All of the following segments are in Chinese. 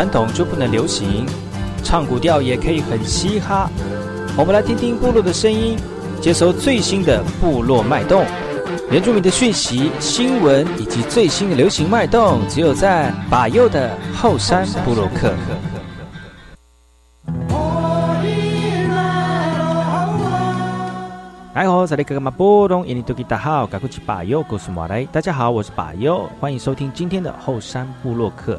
传统就不能流行，唱古调也可以很嘻哈。我们来听听部落的声音，接收最新的部落脉动、原住民的讯息、新闻以及最新的流行脉动，只有在把右的后山部落克。哎吼，这里哥哥马波东，印尼多吉大好，赶快去把右告诉马来。大家好，我是把右，欢迎收听今天的后山部落客。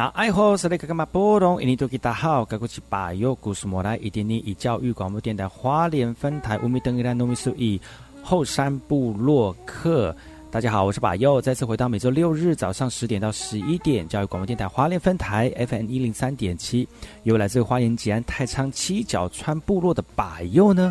那爱好是那个干嘛波动？印尼多吉大好，该过去把右故事莫来，一点点以教育广播电台花莲分台乌米登伊拉诺米苏伊后山部落客。大家好，我是把右，再次回到每周六日早上十点到十一点，教育广播电台华联分台 FM 一零三点七，由来自花莲吉安太仓七角川部落的把右呢。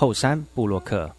后山布洛克。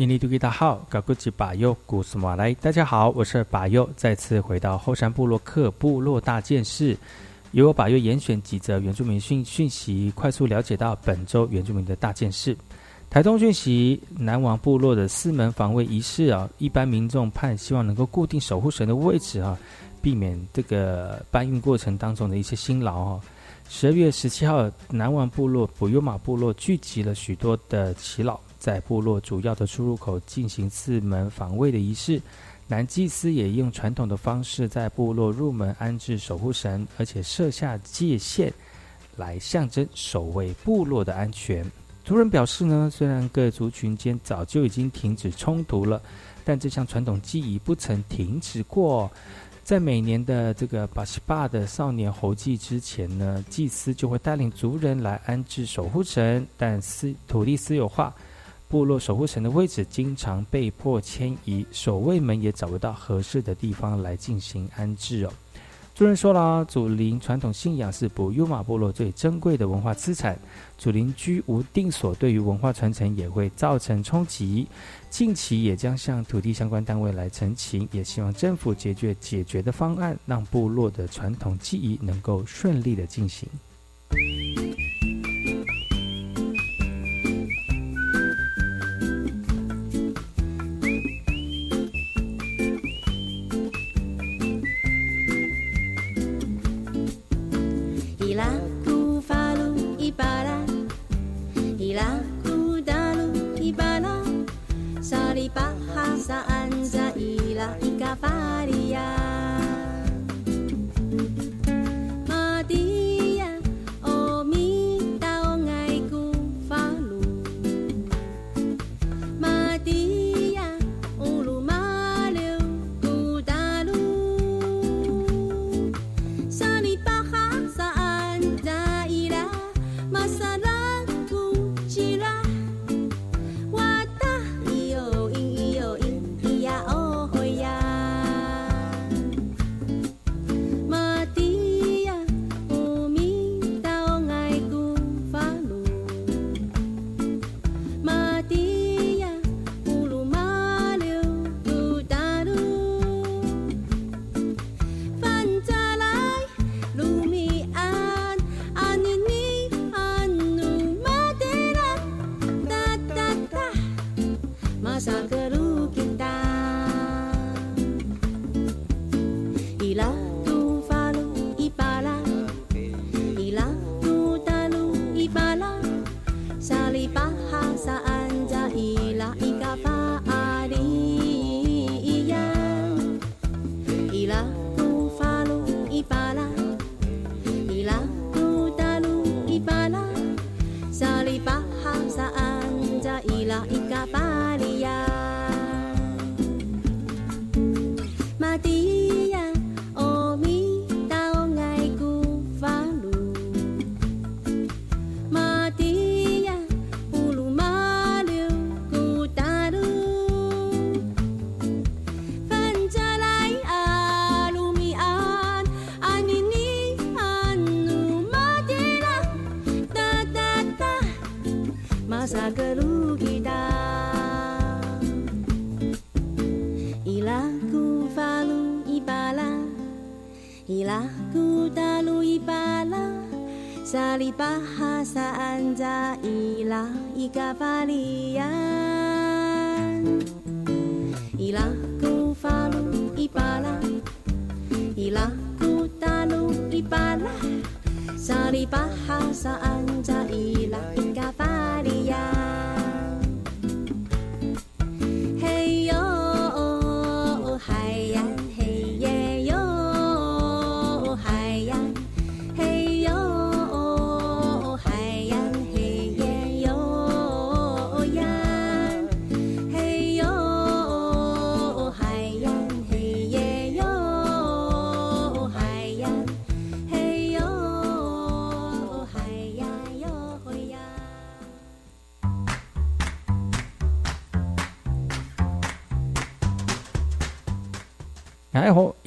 印尼多吉大号，高古吉巴尤古斯马来，大家好，我是巴尤，再次回到后山部落克部落大件事，由我巴尤严选几则原住民讯讯息，快速了解到本周原住民的大件事。台东讯息，南王部落的四门防卫仪式啊，一般民众盼希望能够固定守护神的位置啊，避免这个搬运过程当中的一些辛劳哦。十二月十七号，南王部落普悠马部落聚集了许多的耆老。在部落主要的出入口进行四门防卫的仪式，男祭司也用传统的方式在部落入门安置守护神，而且设下界限，来象征守卫部落的安全。族人表示呢，虽然各族群间早就已经停止冲突了，但这项传统记忆不曾停止过。在每年的这个巴西巴的少年猴祭之前呢，祭司就会带领族人来安置守护神，但私土地私有化。部落守护神的位置经常被迫迁移，守卫们也找不到合适的地方来进行安置哦。主人说了，祖灵传统信仰是布尤马部落最珍贵的文化资产，祖灵居无定所，对于文化传承也会造成冲击。近期也将向土地相关单位来澄清，也希望政府解决解决的方案，让部落的传统记忆能够顺利的进行。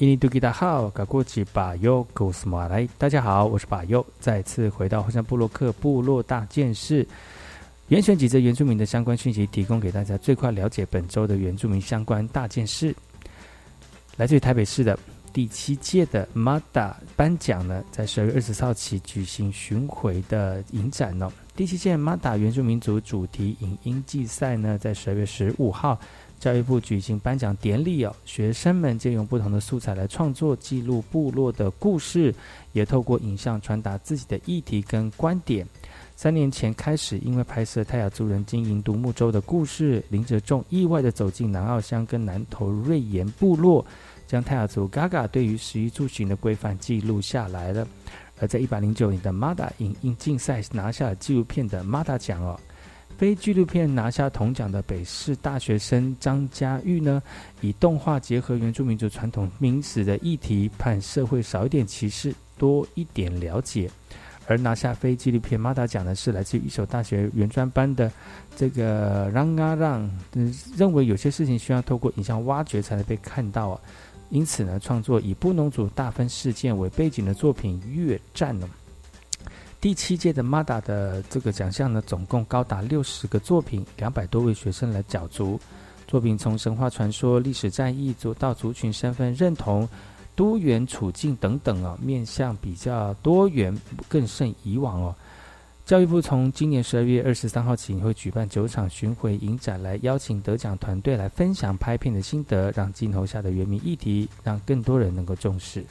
印尼多吉达好，噶过去巴尤古斯马来，大家好，我是巴尤，再次回到后山部落克部落大件事，严选几则原住民的相关讯息，提供给大家最快了解本周的原住民相关大件事。来自于台北市的第七届的 MADA 颁奖呢，在十二月二十四号起举行巡回的影展哦。第七届 MADA 原住民族主题影音竞赛呢，在十二月十五号。教育部举行颁奖典礼哦，学生们借用不同的素材来创作记录部落的故事，也透过影像传达自己的议题跟观点。三年前开始，因为拍摄泰雅族人经营独木舟的故事，林哲仲意外的走进南澳乡跟南投瑞岩部落，将泰雅族嘎嘎对于食衣住行的规范记录下来了。而在一百零九年的 MADA 影音竞赛拿下了纪录片的 MADA 奖哦。非纪录片拿下铜奖的北市大学生张家玉呢，以动画结合原住民族传统名史的议题，盼社会少一点歧视，多一点了解。而拿下非纪录片马达奖的是来自一所大学原专班的这个让啊让，认为有些事情需要透过影像挖掘才能被看到啊，因此呢，创作以布农族大分事件为背景的作品《越战》呢。第七届的 MADA 的这个奖项呢，总共高达六十个作品，两百多位学生来角逐。作品从神话传说、历史战役，族到族群身份认同、多元处境等等啊，面向比较多元，更胜以往哦。教育部从今年十二月二十三号起，会举办九场巡回影展，来邀请得奖团队来分享拍片的心得，让镜头下的原民议题，让更多人能够重视。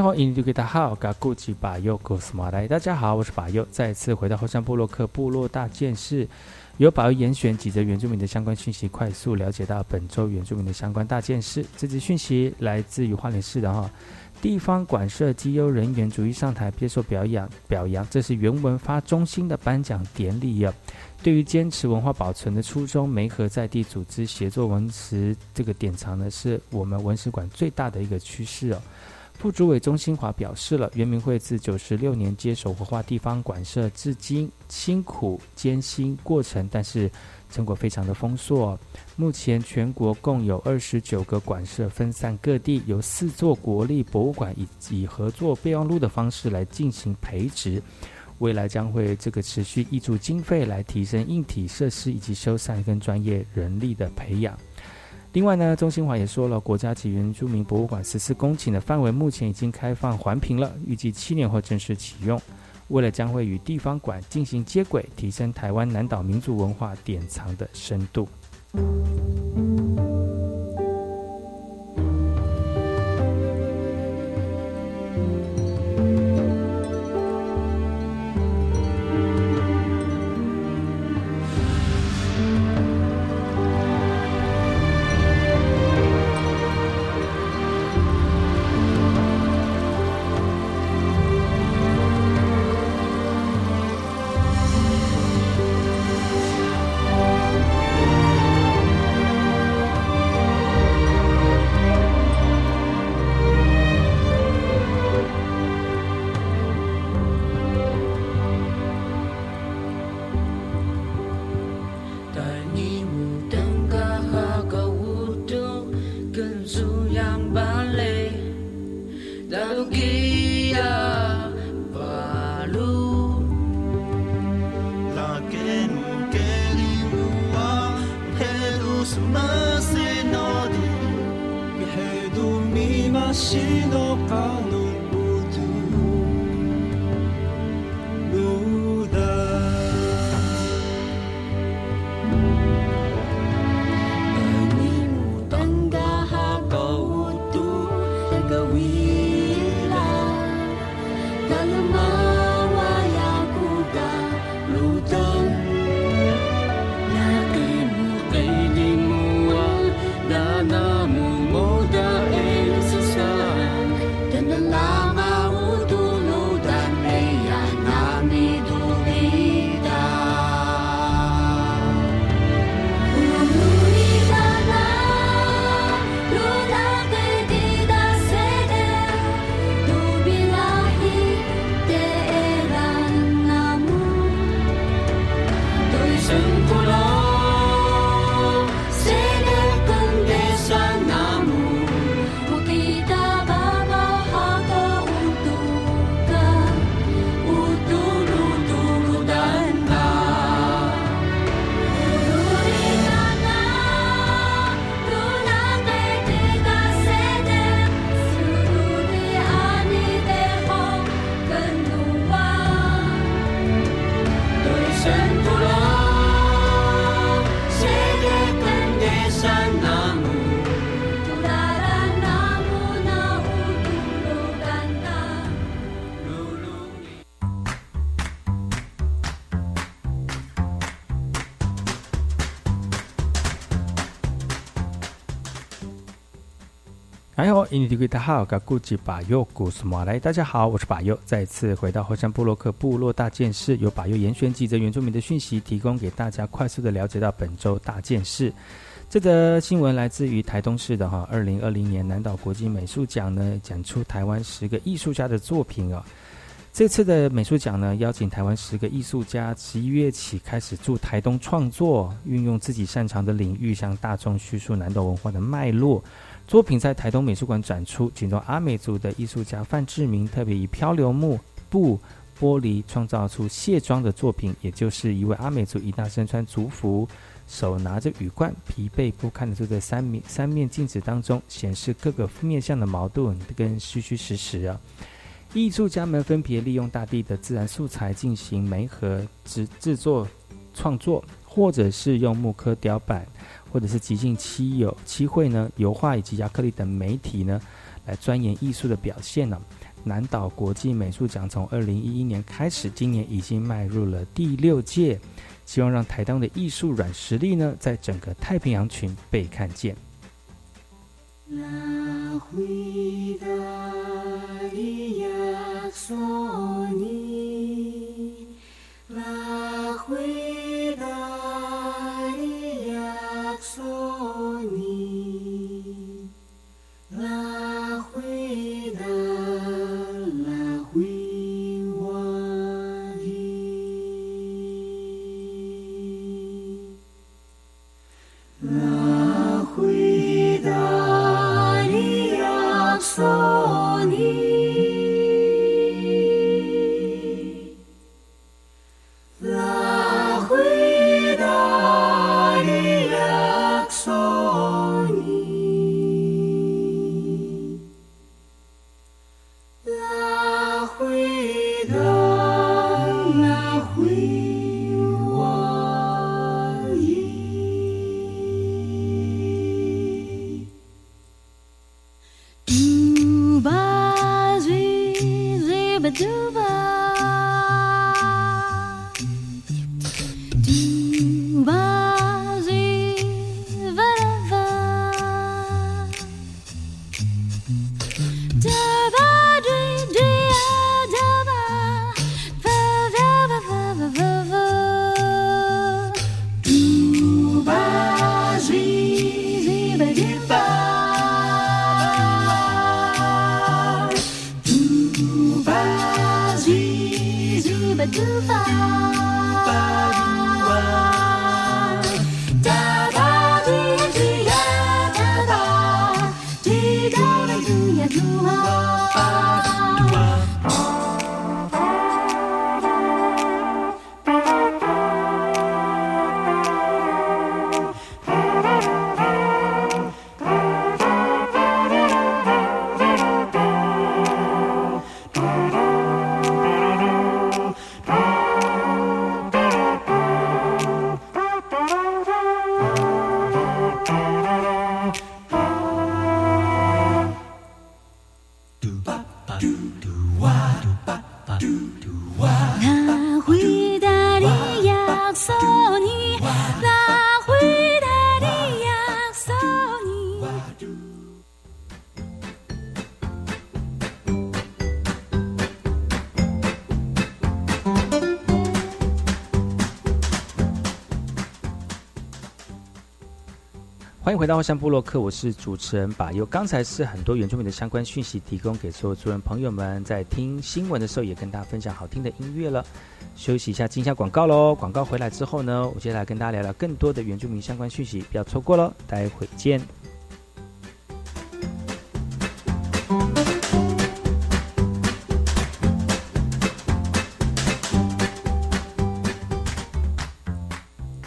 哎好，印度给大家好，噶古吉巴佑古斯马来，大家好，我是巴佑，再次回到后山部落克部落大件事，由巴佑严选几则原住民的相关讯息，快速了解到本周原住民的相关大件事。这则讯息来自于花莲市的哈。地方管社绩优人员逐一上台接受表扬，表扬。这是原文发中心的颁奖典礼啊。对于坚持文化保存的初衷，梅河在地组织协作文史这个典藏呢，是我们文史馆最大的一个趋势哦。副主委钟新华表示了，原民会自九十六年接手活化地方馆社，至今辛苦艰辛过程，但是。成果非常的丰硕。目前全国共有二十九个馆舍分散各地，有四座国立博物馆以以合作备忘录的方式来进行培植。未来将会这个持续挹注经费来提升硬体设施以及修缮跟专业人力的培养。另外呢，钟新华也说了，国家级原住民博物馆十四公顷的范围目前已经开放环评了，预计七年后正式启用。为了将会与地方馆进行接轨，提升台湾南岛民族文化典藏的深度。大号，噶古吉巴尤古斯马来，大家好，我是巴尤，再次回到后山部落克部落大件事，由巴尤严选几则原住民的讯息，提供给大家快速的了解到本周大件事。这则新闻来自于台东市的哈，二零二零年南岛国际美术奖呢，讲出台湾十个艺术家的作品哦。这次的美术奖呢，邀请台湾十个艺术家，十一月起开始驻台东创作，运用自己擅长的领域，向大众叙述南岛文化的脉络。作品在台东美术馆展出，其中阿美族的艺术家范志明特别以漂流木、布、玻璃创造出卸妆的作品，也就是一位阿美族一大身穿族服，手拿着羽冠，疲惫不堪的坐在三面三面镜子当中，显示各个面向的矛盾跟虚虚实实啊。艺术家们分别利用大地的自然素材进行媒合制制作创作，或者是用木刻雕版。或者是极尽漆油、漆绘呢、油画以及亚克力等媒体呢，来钻研艺术的表现呢。南岛国际美术奖从二零一一年开始，今年已经迈入了第六届，希望让台东的艺术软实力呢，在整个太平洋群被看见。说你到花山部落客，我是主持人把佑。刚才是很多原住民的相关讯息提供给所有族人朋友们，在听新闻的时候也跟大家分享好听的音乐了。休息一下，进一下广告喽。广告回来之后呢，我接下来跟大家聊聊更多的原住民相关讯息，不要错过喽。待会见。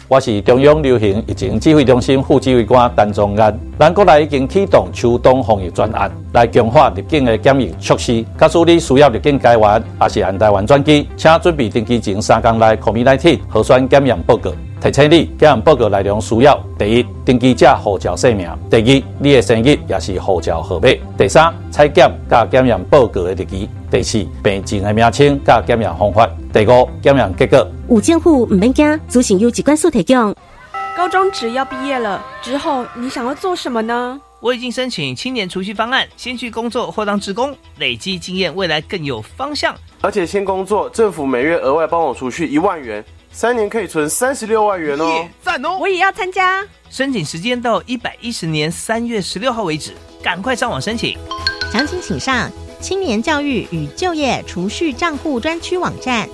我是中央流行疫情指挥中心副指挥官陈宗安。咱国内已经启动秋冬防疫专案，来强化入境的检疫措施。假使你需要入境台湾，也是按台湾转机，请准备登机前三天内 COVID-19 核酸检验报告。提醒你，检验报告内容需要：第一，登记者护照姓名；第二，你的生日也是护照号码；第三，采检加检验报告的日期；第四，病情的名称加检验方法；第五，检验结果。有政府唔免惊，资讯由机关所提供。高中只要毕业了之后，你想要做什么呢？我已经申请青年储蓄方案，先去工作或当职工，累积经验，未来更有方向。而且先工作，政府每月额外帮我储蓄一万元。三年可以存三十六万元哦，赞哦！我也要参加。申请时间到一百一十年三月十六号为止，赶快上网申请。详情请上青年教育与就业储蓄账户专区网站。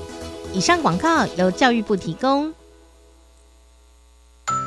以上广告由教育部提供。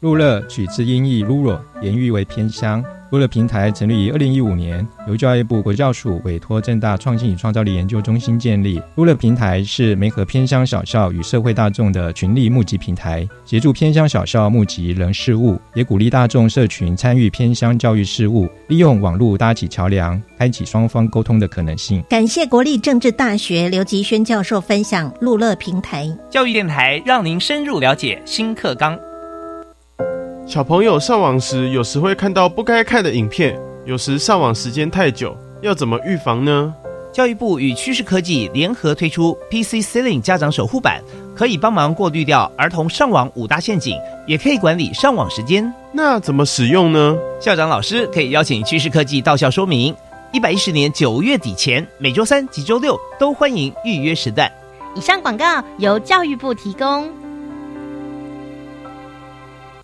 路乐取自音译 “rural”，言喻为偏乡。路乐平台成立于二零一五年，由教育部国教署委托正大创新与创造力研究中心建立。路乐平台是媒合偏乡小校与社会大众的群力募集平台，协助偏乡小校募集人事物，也鼓励大众社群参与偏乡教育事务，利用网络搭起桥梁，开启双方沟通的可能性。感谢国立政治大学刘吉轩教授分享路乐平台教育电台，让您深入了解新课纲。小朋友上网时，有时会看到不该看的影片，有时上网时间太久，要怎么预防呢？教育部与趋势科技联合推出 PC Ceiling 家长守护版，可以帮忙过滤掉儿童上网五大陷阱，也可以管理上网时间。那怎么使用呢？校长老师可以邀请趋势科技到校说明。一百一十年九月底前，每周三及周六都欢迎预约时段。以上广告由教育部提供。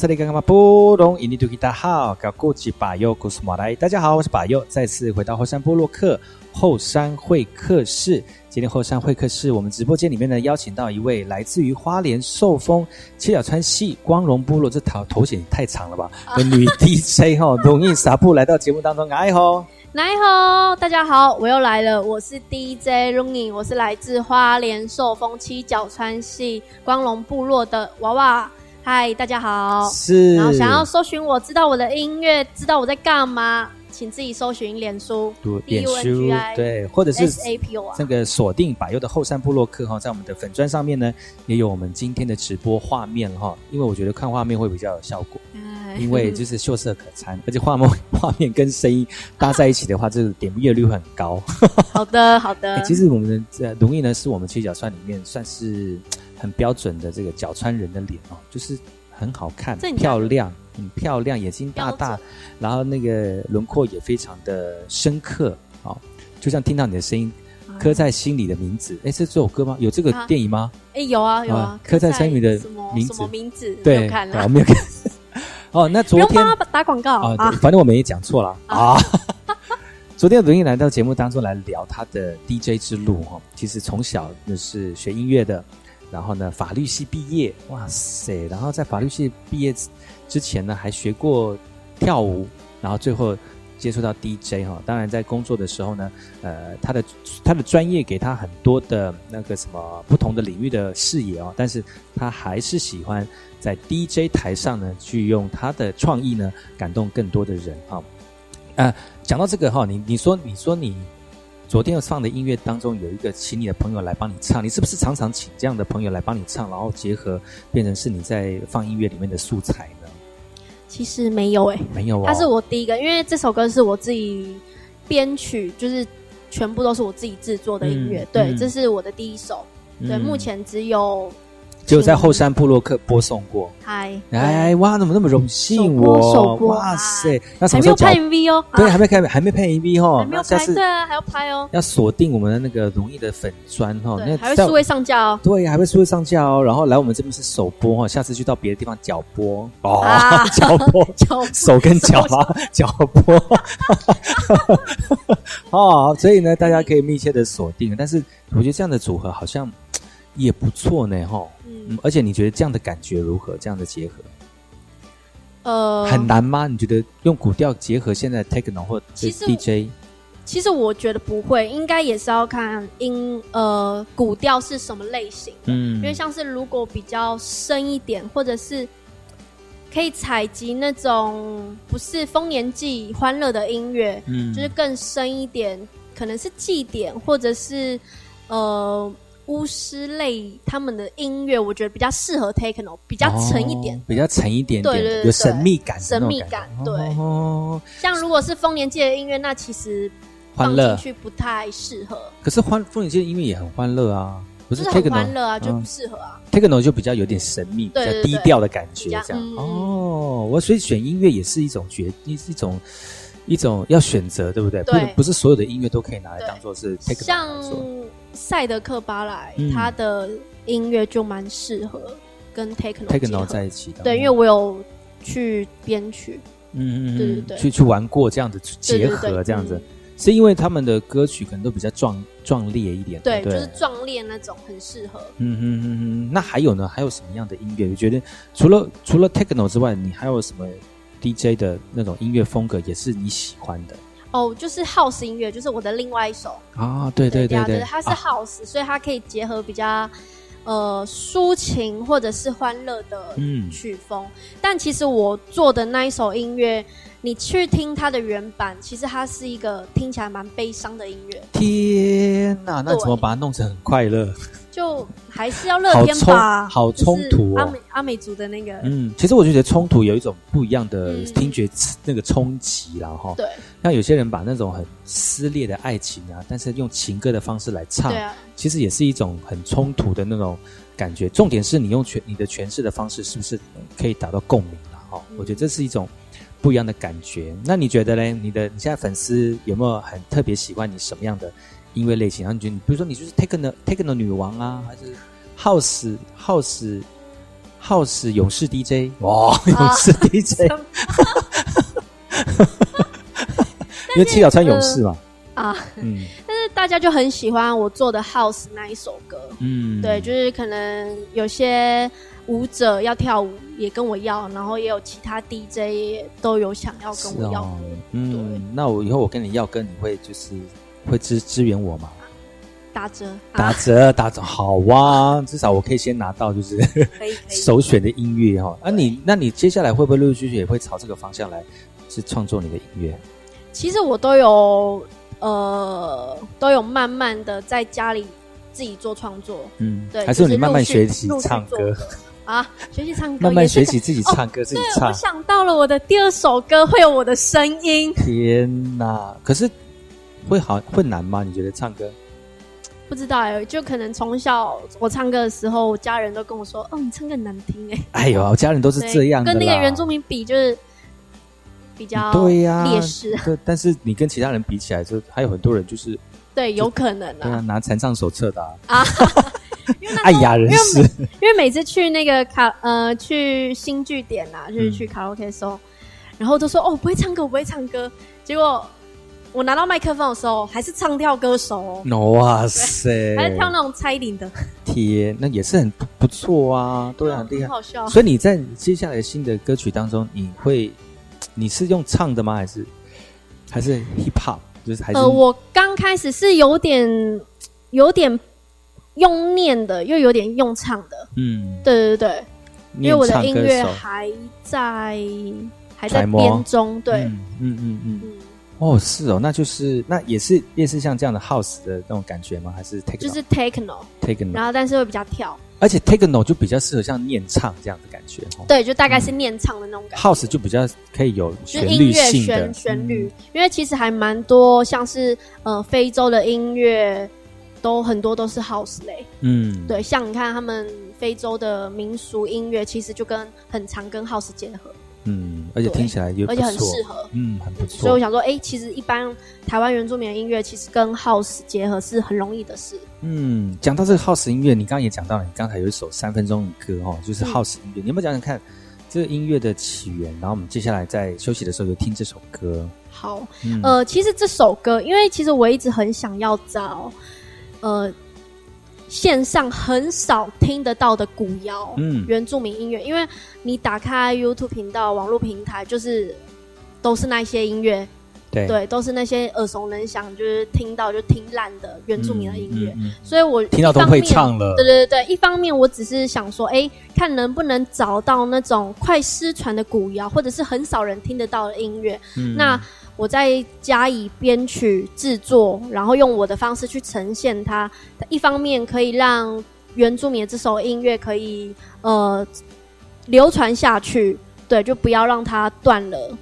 哎，我是你刚刚嘛布隆印尼土吉大好，搞过去巴佑古斯马来。大家好，我是巴佑，再次回到后山部落客后山会客室。今天后山会客室，我们直播间里面呢，邀请到一位来自于花莲寿丰七角川系光荣部落，这头头衔也太长了吧？的女 DJ 哈，龙印撒布来到节目当中，哎吼。来吼，大家好，我又来了，我是 DJ Running，我是来自花莲寿丰七角川系光荣部落的娃娃。嗨，大家好。是。然后想要搜寻我知道我的音乐，知道我在干嘛，请自己搜寻脸书，脸书对，或者是 S A P O 啊，那个锁定百优的后山部落客哈，在我们的粉砖上面呢，也有我们今天的直播画面哈。因为我觉得看画面会比较有效果，因为就是秀色可餐，而且画面 画面跟声音搭在一起的话，这个点阅率很高。好的，好的。其实我们的容易呢，是我们七角川里面算是。很标准的这个角川人的脸哦，就是很好看、漂亮，很漂亮，眼睛大大，然后那个轮廓也非常的深刻哦，就像听到你的声音，刻在心里的名字，哎，是这首歌吗？有这个电影吗？哎，有啊，有啊，刻在心里的名字，什么名字？对，看了，我没有看。哦，那昨天打广告啊，反正我们也讲错了啊。昨天文艺来到节目当中来聊他的 DJ 之路哈，其实从小就是学音乐的。然后呢，法律系毕业，哇塞！然后在法律系毕业之前呢，还学过跳舞，然后最后接触到 DJ 哈。当然，在工作的时候呢，呃，他的他的专业给他很多的那个什么不同的领域的视野哦，但是他还是喜欢在 DJ 台上呢，去用他的创意呢，感动更多的人哈。呃，讲到这个哈，你你说你说你。昨天放的音乐当中有一个请你的朋友来帮你唱，你是不是常常请这样的朋友来帮你唱，然后结合变成是你在放音乐里面的素材呢？其实没有诶，没有，哦。他是我第一个，因为这首歌是我自己编曲，就是全部都是我自己制作的音乐，对，这是我的第一首，对，目前只有。就在后山部落客播送过，嗨，哎哇，怎么那么荣幸我？哇塞，那什么时候拍 MV 哦？对，还没开，还没拍 MV 哈，没有拍，对啊，还要拍哦。要锁定我们的那个容易的粉砖哈，那还会数位上架哦。对，还会数位上架哦。然后来我们这边是首播哈，下次去到别的地方脚播哦，脚播，脚手跟脚啊，脚播。哦，所以呢，大家可以密切的锁定。但是我觉得这样的组合好像也不错呢，哈。嗯，而且你觉得这样的感觉如何？这样的结合，呃，很难吗？你觉得用古调结合现在 techno 或 DJ？其实我觉得不会，应该也是要看音呃古调是什么类型。嗯，因为像是如果比较深一点，或者是可以采集那种不是丰年祭欢乐的音乐，嗯，就是更深一点，可能是祭典或者是呃。巫师类他们的音乐，我觉得比较适合 techno，比较沉一点，比较沉一点，对对对，有神秘感，神秘感，对。像如果是丰年祭的音乐，那其实放进去不太适合。可是欢丰年祭的音乐也很欢乐啊。不是 techno 欢乐啊，就不适合啊。techno 就比较有点神秘，比较低调的感觉，这样。哦，我所以选音乐也是一种决，是一种一种要选择，对不对？对，不是所有的音乐都可以拿来当做是。像赛德克巴莱，他的音乐就蛮适合跟 techno techno 在一起的。对，因为我有去编曲，嗯嗯，对对对，去去玩过这样子结合这样子。是因为他们的歌曲可能都比较壮壮烈一点，对，就是壮烈那种，很适合。嗯嗯嗯嗯。那还有呢？还有什么样的音乐？你觉得除了除了 techno 之外，你还有什么 DJ 的那种音乐风格也是你喜欢的？哦，就是 house 音乐，就是我的另外一首啊，对对对对，它是 house，所以它可以结合比较呃抒情或者是欢乐的曲风。但其实我做的那一首音乐。你去听它的原版，其实它是一个听起来蛮悲伤的音乐。天哪，那怎么把它弄成很快乐？就还是要乐天吧。好冲突哦！阿美阿美族的那个，嗯，其实我就觉得冲突有一种不一样的听觉那个冲击然哈。对，那有些人把那种很撕裂的爱情啊，但是用情歌的方式来唱，其实也是一种很冲突的那种感觉。重点是你用诠你的诠释的方式是不是可以达到共鸣了？哈，我觉得这是一种。不一样的感觉，那你觉得嘞？你的你现在粉丝有没有很特别喜欢你什么样的音乐类型？然后你觉得，比如说你就是 techno techno 女王啊，还是 house house house 勇士 DJ？哇，勇士 DJ，因为七小川勇士嘛。啊，嗯，但是大家就很喜欢我做的 house 那一首歌，嗯，对，就是可能有些舞者要跳舞也跟我要，然后也有其他 DJ 都有想要跟我要，嗯，那我以后我跟你要歌，你会就是会支支援我吗？打折，打折，打折，好哇，至少我可以先拿到就是首选的音乐哈。啊，你那你接下来会不会陆陆续续也会朝这个方向来是创作你的音乐？其实我都有。呃，都有慢慢的在家里自己做创作，嗯，对，还是你慢慢学习唱歌啊，学习唱歌，慢慢学习自己唱歌，自己唱。我想到了我的第二首歌会有我的声音。天哪！可是会好会难吗？你觉得唱歌？不知道哎，就可能从小我唱歌的时候，家人都跟我说：“哦，你唱歌很难听。”哎，哎呦，家人都是这样，跟那个原住民比就是。比较对呀，劣势。对，但是你跟其他人比起来，就还有很多人就是对，有可能啊，对啊，拿残障手册的啊，爱雅人士。因为每次去那个卡呃去新据点啊，就是去卡拉 OK 的时候，然后都说哦不会唱歌，我不会唱歌。结果我拿到麦克风的时候，还是唱跳歌手哦。哇塞，还是跳那种蔡依林的。天，那也是很不错啊，对啊，厉害，好笑。所以你在接下来新的歌曲当中，你会。你是用唱的吗？还是还是 hip hop？就是还是呃，我刚开始是有点有点用念的，又有点用唱的。嗯，对对对，因为我的音乐还在还在编中。对，嗯嗯嗯嗯。哦，是哦，那就是那也是也是像这样的 house 的那种感觉吗？还是 techno？就是 techno，techno，然后但是会比较跳。而且 techno 就比较适合像念唱这样的感觉，对，就大概是念唱的那种感觉。House 就比较可以有旋律性的旋律，因为其实还蛮多，像是呃非洲的音乐都很多都是 House 类，嗯，对，像你看他们非洲的民俗音乐，其实就跟很常跟 House 结合。嗯，而且听起来就而且很适合，嗯，很不错。所以我想说，哎，其实一般台湾原住民的音乐，其实跟 house 结合是很容易的事。嗯，讲到这个 house 音乐，你刚刚也讲到了，你刚才有一首三分钟的歌哦，就是 house 音乐，你有没有讲讲看这个音乐的起源？然后我们接下来在休息的时候就听这首歌。好，呃，其实这首歌，因为其实我一直很想要找，呃。线上很少听得到的古谣，嗯，原住民音乐，因为你打开 YouTube 频道、网络平台，就是都是那些音乐，对，对，都是那些耳熟能详，就是听到就听烂的原住民的音乐，所以我听到都会唱了。对对对，一方面我只是想说，哎，看能不能找到那种快失传的古谣，或者是很少人听得到的音乐，那。我再加以编曲制作，然后用我的方式去呈现它。一方面可以让原住民这首音乐可以呃流传下去，对，就不要让它断了。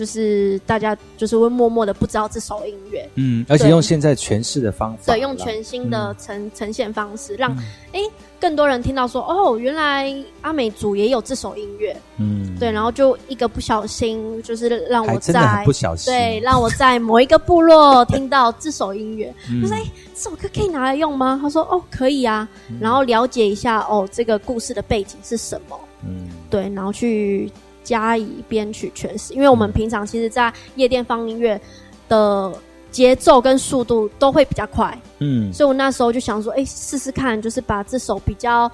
就是大家就是会默默的不知道这首音乐，嗯，而且用现在诠释的方法，对，用全新的呈呈现方式，让哎更多人听到说，哦，原来阿美族也有这首音乐，嗯，对，然后就一个不小心，就是让我在不小心，对，让我在某一个部落听到这首音乐，我说，哎，这首歌可以拿来用吗？他说，哦，可以啊，然后了解一下，哦，这个故事的背景是什么，嗯，对，然后去。加以编曲诠释，因为我们平常其实，在夜店放音乐的节奏跟速度都会比较快，嗯，所以我那时候就想说，哎，试试看，就是把这首比较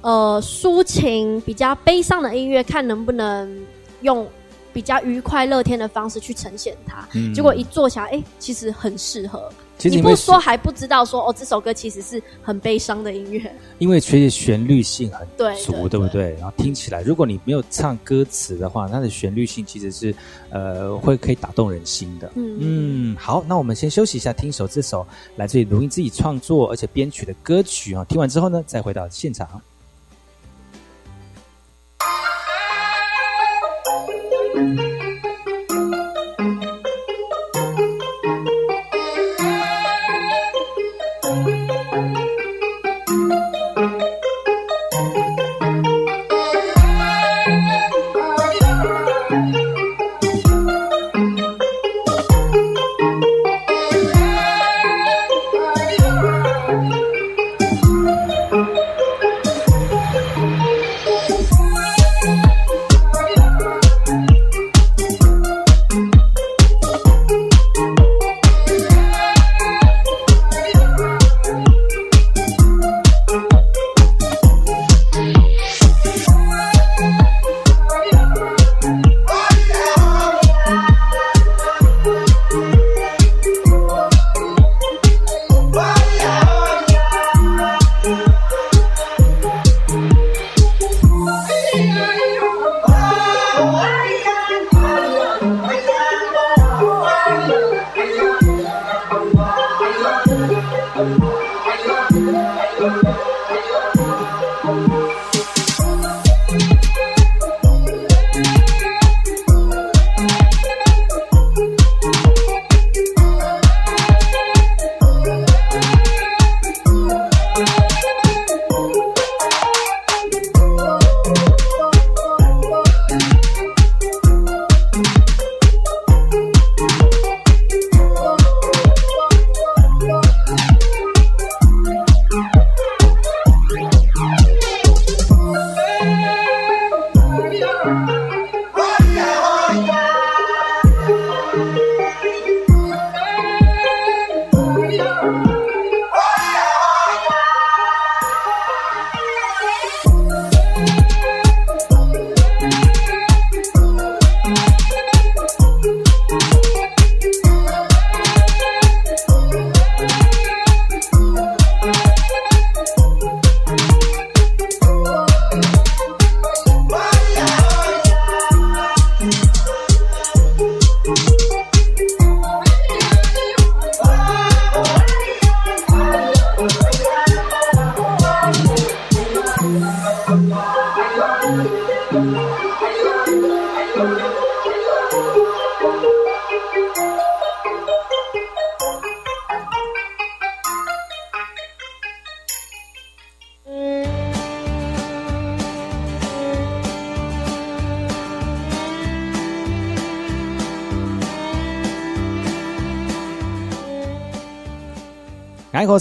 呃抒情、比较悲伤的音乐，看能不能用比较愉快、乐天的方式去呈现它。结果一做起来，哎，其实很适合。你不说还不知道说哦，这首歌其实是很悲伤的音乐，因为其实旋律性很足，对不对？然后听起来，如果你没有唱歌词的话，它的旋律性其实是呃会可以打动人心的。嗯嗯，好，那我们先休息一下，听一首这首来自于卢英自己创作而且编曲的歌曲啊。听完之后呢，再回到现场。大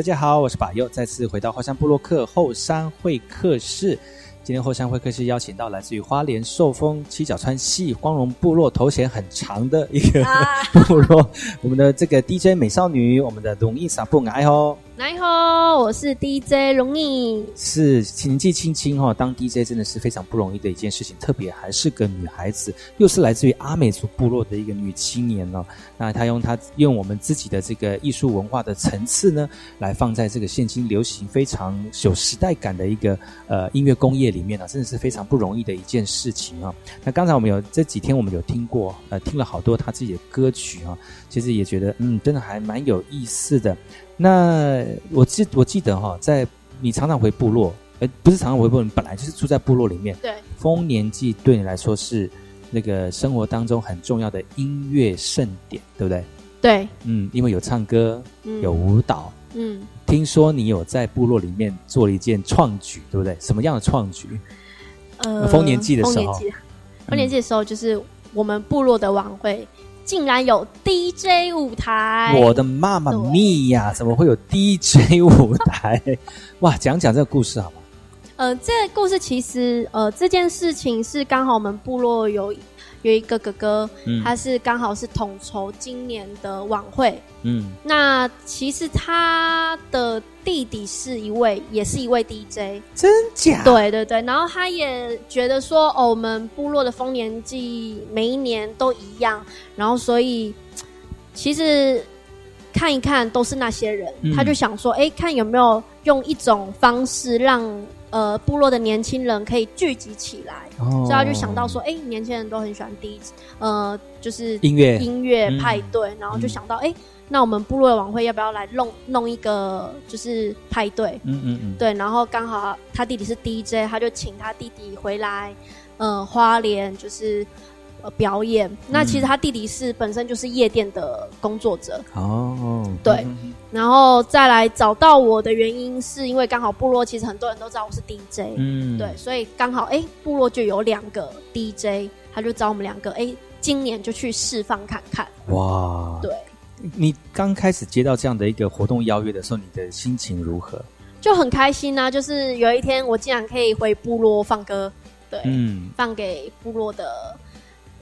家好，我是巴佑，再次回到后山部落克后山会客室。今天后山会客室邀请到来自于花莲寿丰七角川系光荣部落，头衔很长的一个 部落，我们的这个 DJ 美少女，我们的龙印萨布爱吼。来好，我是 DJ 容易。是年纪轻轻哈，当 DJ 真的是非常不容易的一件事情，特别还是个女孩子，又是来自于阿美族部落的一个女青年哦。那她用她用我们自己的这个艺术文化的层次呢，来放在这个现今流行非常有时代感的一个呃音乐工业里面呢，真的是非常不容易的一件事情啊。那刚才我们有这几天我们有听过呃，听了好多她自己的歌曲啊，其实也觉得嗯，真的还蛮有意思的。那我记我记得哈，在你常常回部落，哎，不是常常回部落，你本来就是住在部落里面。对。丰年祭对你来说是那个生活当中很重要的音乐盛典，对不对？对，嗯，因为有唱歌，有舞蹈，嗯，听说你有在部落里面做了一件创举，对不对？什么样的创举？呃，丰年祭的时候，丰年祭的时候就是我们部落的晚会。竟然有 DJ 舞台！我的妈妈咪呀，怎么会有 DJ 舞台？哇，讲讲这个故事好吗？呃，这个故事其实，呃，这件事情是刚好我们部落有。有一个哥哥，他是刚好是统筹今年的晚会。嗯，那其实他的弟弟是一位，也是一位 DJ，真假？对对对。然后他也觉得说，哦，我们部落的丰年祭每一年都一样，然后所以其实看一看都是那些人，他就想说，哎，看有没有用一种方式让。呃，部落的年轻人可以聚集起来，所以他就想到说，哎，年轻人都很喜欢 DJ，，呃，就是音乐音乐派对，然后就想到，哎，那我们部落的晚会要不要来弄弄一个就是派对？嗯嗯嗯，对，然后刚好他弟弟是 DJ，他就请他弟弟回来，呃，花莲就是。表演，那其实他弟弟是本身就是夜店的工作者哦，对，然后再来找到我的原因是因为刚好部落其实很多人都知道我是 DJ，嗯，对，所以刚好哎部落就有两个 DJ，他就找我们两个哎今年就去释放看看。哇，对，你刚开始接到这样的一个活动邀约的时候，你的心情如何？就很开心啊，就是有一天我竟然可以回部落放歌，对，嗯，放给部落的。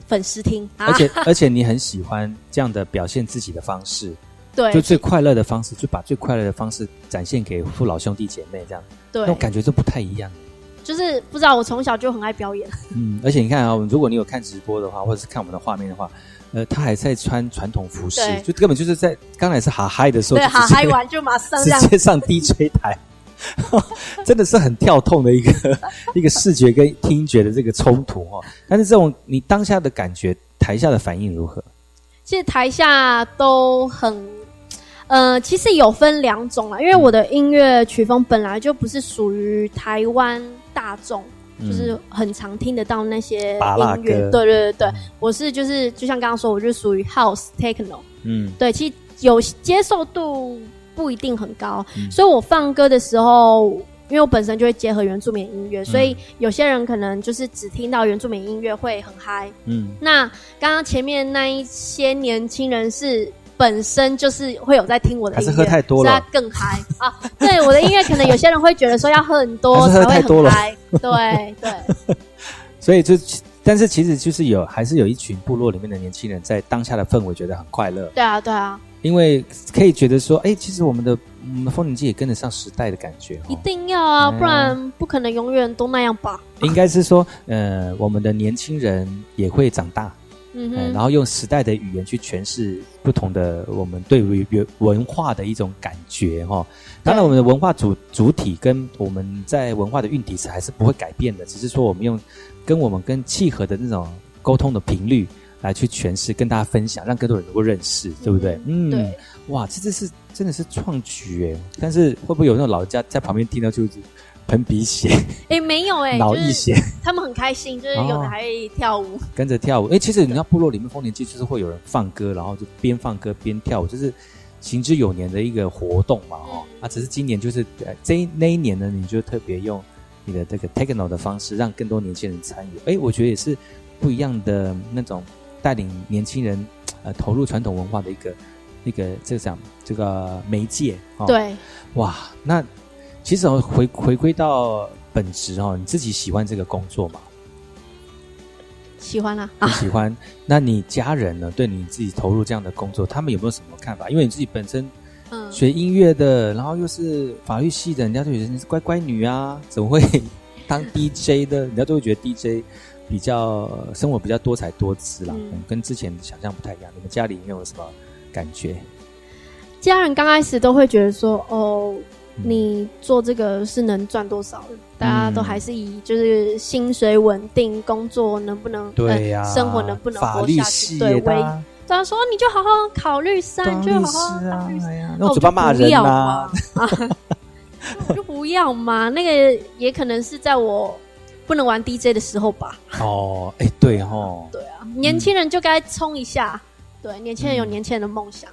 粉丝听，而且 而且你很喜欢这样的表现自己的方式，对，就最快乐的方式，就把最快乐的方式展现给父老兄弟姐妹，这样，对，那种感觉就不太一样。就是不知道，我从小就很爱表演。嗯，而且你看啊，如果你有看直播的话，或者是看我们的画面的话，呃，他还在穿传统服饰，就根本就是在刚才是哈嗨的时候，对，哈嗨完就马上 直接上 DJ 台。真的是很跳痛的一个 一个视觉跟听觉的这个冲突哦。但是这种你当下的感觉，台下的反应如何？其实台下都很，呃，其实有分两种啊。因为我的音乐曲风本来就不是属于台湾大众，就是很常听得到那些音乐。对对对对，我是就是就像刚刚说，我就属于 House Techno。嗯，对，其实有接受度。不一定很高，所以我放歌的时候，因为我本身就会结合原住民音乐，所以有些人可能就是只听到原住民音乐会很嗨。嗯，那刚刚前面那一些年轻人是本身就是会有在听我的音乐，还是喝太多了更嗨啊？对，我的音乐可能有些人会觉得说要喝很多才会很嗨。对对，所以就但是其实就是有还是有一群部落里面的年轻人在当下的氛围觉得很快乐。对啊，对啊。因为可以觉得说，哎，其实我们的我们的风景机也跟得上时代的感觉，一定要啊，不然不可能永远都那样吧。应该是说，呃，我们的年轻人也会长大，嗯，然后用时代的语言去诠释不同的我们对于文文化的一种感觉哈。当然，我们的文化主主体跟我们在文化的运体是还是不会改变的，只是说我们用跟我们跟契合的那种沟通的频率。来去诠释，跟大家分享，让更多人能够认识，对不对？嗯，对。哇，这这是真的是创举哎！但是会不会有那种老人家在旁边听到就是喷鼻血？哎，没有哎，脑溢血。他们很开心，就是有的还会跳舞，跟着跳舞。哎，其实你知道部落里面丰年祭就是会有人放歌，然后就边放歌边跳舞，就是行之有年的一个活动嘛。哦，啊，只是今年就是这那一年呢，你就特别用你的这个 techno 的方式，让更多年轻人参与。哎，我觉得也是不一样的那种。带领年轻人，呃，投入传统文化的一个一个这讲这个媒介哦。对，哇，那其实回回归到本职哦，你自己喜欢这个工作吗？喜欢啊，喜欢。那你家人呢？对你自己投入这样的工作，他们有没有什么看法？因为你自己本身嗯学音乐的，然后又是法律系的，人家都觉得你是乖乖女啊，怎么会当 DJ 的？人家都会觉得 DJ。比较生活比较多彩多姿啦，跟之前想象不太一样。你们家里有没有什么感觉？家人刚开始都会觉得说：“哦，你做这个是能赚多少的？”大家都还是以就是薪水稳定、工作能不能对呀，生活能不能活下去对为。大家说你就好好考虑三，就好好考虑三。那嘴巴骂人啊，就不要嘛。那个也可能是在我。不能玩 DJ 的时候吧？哦，哎，对哦，对啊，年轻人就该冲一下。对，年轻人有年轻人的梦想。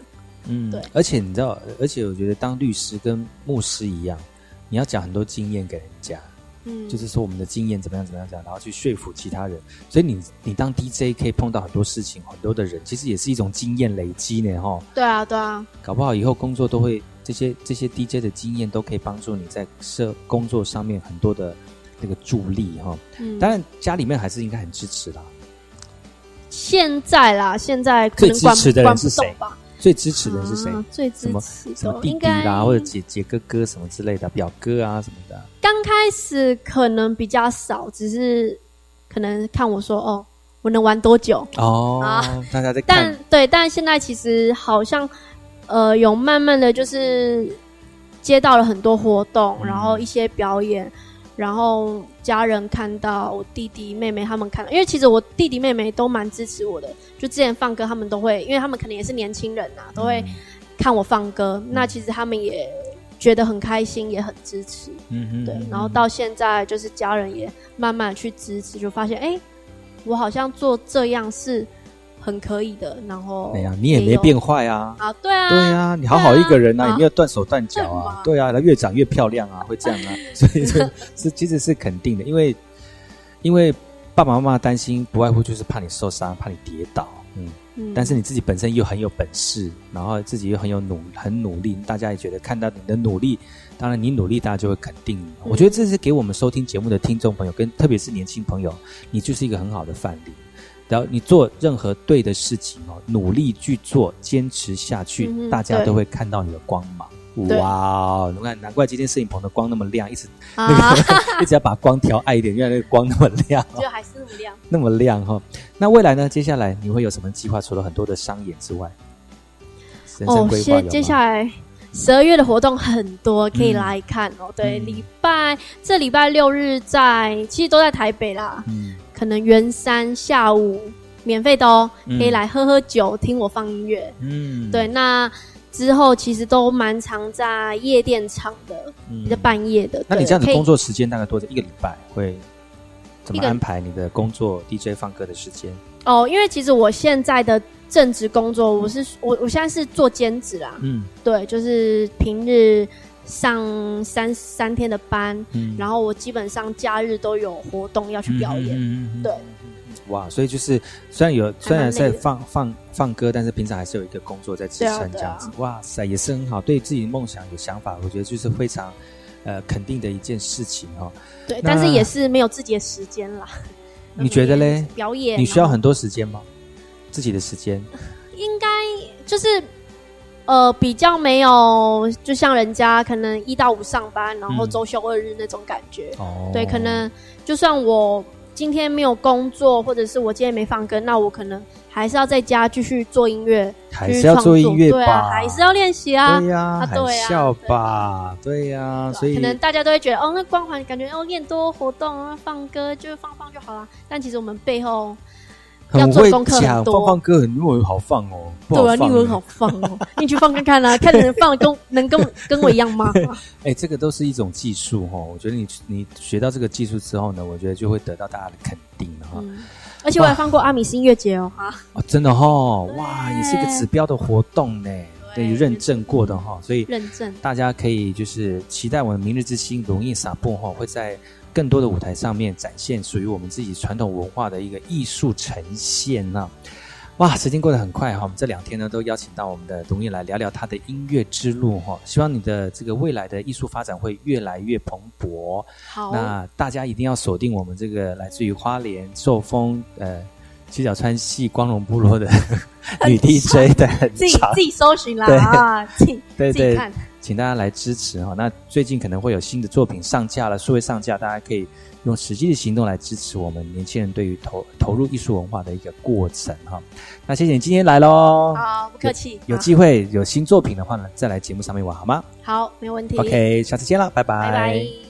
嗯，对。而且你知道，而且我觉得当律师跟牧师一样，你要讲很多经验给人家。嗯，就是说我们的经验怎么样怎么样讲，然后去说服其他人。所以你你当 DJ 可以碰到很多事情，很多的人，其实也是一种经验累积呢，哈。对啊，对啊。搞不好以后工作都会这些这些 DJ 的经验都可以帮助你在社工作上面很多的那个助力哈。嗯。当然家里面还是应该很支持啦。现在啦，现在最支持的人是谁？最支持的人是谁？最支持什么弟弟啦，或者姐姐哥哥什么之类的，表哥啊什么的。刚开始可能比较少，只是可能看我说哦，我能玩多久哦啊？大家在但对，但现在其实好像呃，有慢慢的就是接到了很多活动，然后一些表演。然后家人看到我弟弟妹妹他们看，因为其实我弟弟妹妹都蛮支持我的。就之前放歌，他们都会，因为他们可能也是年轻人呐，都会看我放歌。那其实他们也觉得很开心，也很支持。嗯嗯。对，然后到现在就是家人也慢慢去支持，就发现哎，我好像做这样是。很可以的，然后哎呀，你也没变坏啊！啊，对啊，对啊，你好好一个人啊，也没有断手断脚啊，对啊，他越长越漂亮啊，会这样啊，所以是是其实是肯定的，因为因为爸爸妈妈担心，不外乎就是怕你受伤，怕你跌倒，嗯，但是你自己本身又很有本事，然后自己又很有努很努力，大家也觉得看到你的努力，当然你努力，大家就会肯定你。我觉得这是给我们收听节目的听众朋友，跟特别是年轻朋友，你就是一个很好的范例。然后你做任何对的事情哦，努力去做，坚持下去，大家都会看到你的光芒。哇，你看，难怪今天摄影棚的光那么亮，一直那个 一直要把光调暗一点，因为那个光那么亮，就还是那么亮，那么亮哈。那未来呢？接下来你会有什么计划？除了很多的商演之外，哦，接接下来十二月的活动很多，可以来看哦。对，礼拜这礼拜六日在，其实都在台北啦。嗯。可能元三下午免费的哦，可以来喝喝酒，听我放音乐。嗯，对。那之后其实都蛮常在夜店唱的，在半夜的。那你这样子工作时间大概多久？一个礼拜会怎么安排你的工作 DJ 放歌的时间？哦，因为其实我现在的正职工作，我是我我现在是做兼职啦。嗯，对，就是平日。上三三天的班，然后我基本上假日都有活动要去表演。对，哇，所以就是虽然有虽然在放放放歌，但是平常还是有一个工作在支撑这样子。哇塞，也是很好，对自己的梦想有想法，我觉得就是非常呃肯定的一件事情哦。对，但是也是没有自己的时间啦。你觉得嘞？表演你需要很多时间吗？自己的时间 应该就是。呃，比较没有，就像人家可能一到五上班，然后周休二日那种感觉。哦，对，可能就算我今天没有工作，或者是我今天没放歌，那我可能还是要在家继续做音乐，还是要做音乐吧，还是要练习啊。对呀，对呀，笑吧，对呀。所以可能大家都会觉得，哦，那光环感觉哦，练多活动啊，放歌就放放就好了。但其实我们背后。很会讲，放放歌很多人好放哦。对啊，英文好放哦？你去放看看啊，看能放跟能跟跟我一样吗？哎，这个都是一种技术哈。我觉得你你学到这个技术之后呢，我觉得就会得到大家的肯定哈。而且我还放过阿米斯音乐节哦，哈。哦，真的哈，哇，也是一个指标的活动呢，对，认证过的哈，所以认证大家可以就是期待我们明日之星容易撒布哈会在。更多的舞台上面展现属于我们自己传统文化的一个艺术呈现呢。哇，时间过得很快哈，我们这两天呢都邀请到我们的董毅来聊聊他的音乐之路哈。希望你的这个未来的艺术发展会越来越蓬勃。好，那大家一定要锁定我们这个来自于花莲寿丰呃七角川系光荣部落的 女 DJ 的，自己自己搜寻啦啊，自己自己看。请大家来支持哈，那最近可能会有新的作品上架了，数位上架，大家可以用实际的行动来支持我们年轻人对于投投入艺术文化的一个过程哈。那谢谢你今天来喽，好，不客气。有机会有新作品的话呢，再来节目上面玩好吗？好，没有问题。OK，下次见了，拜拜。拜拜。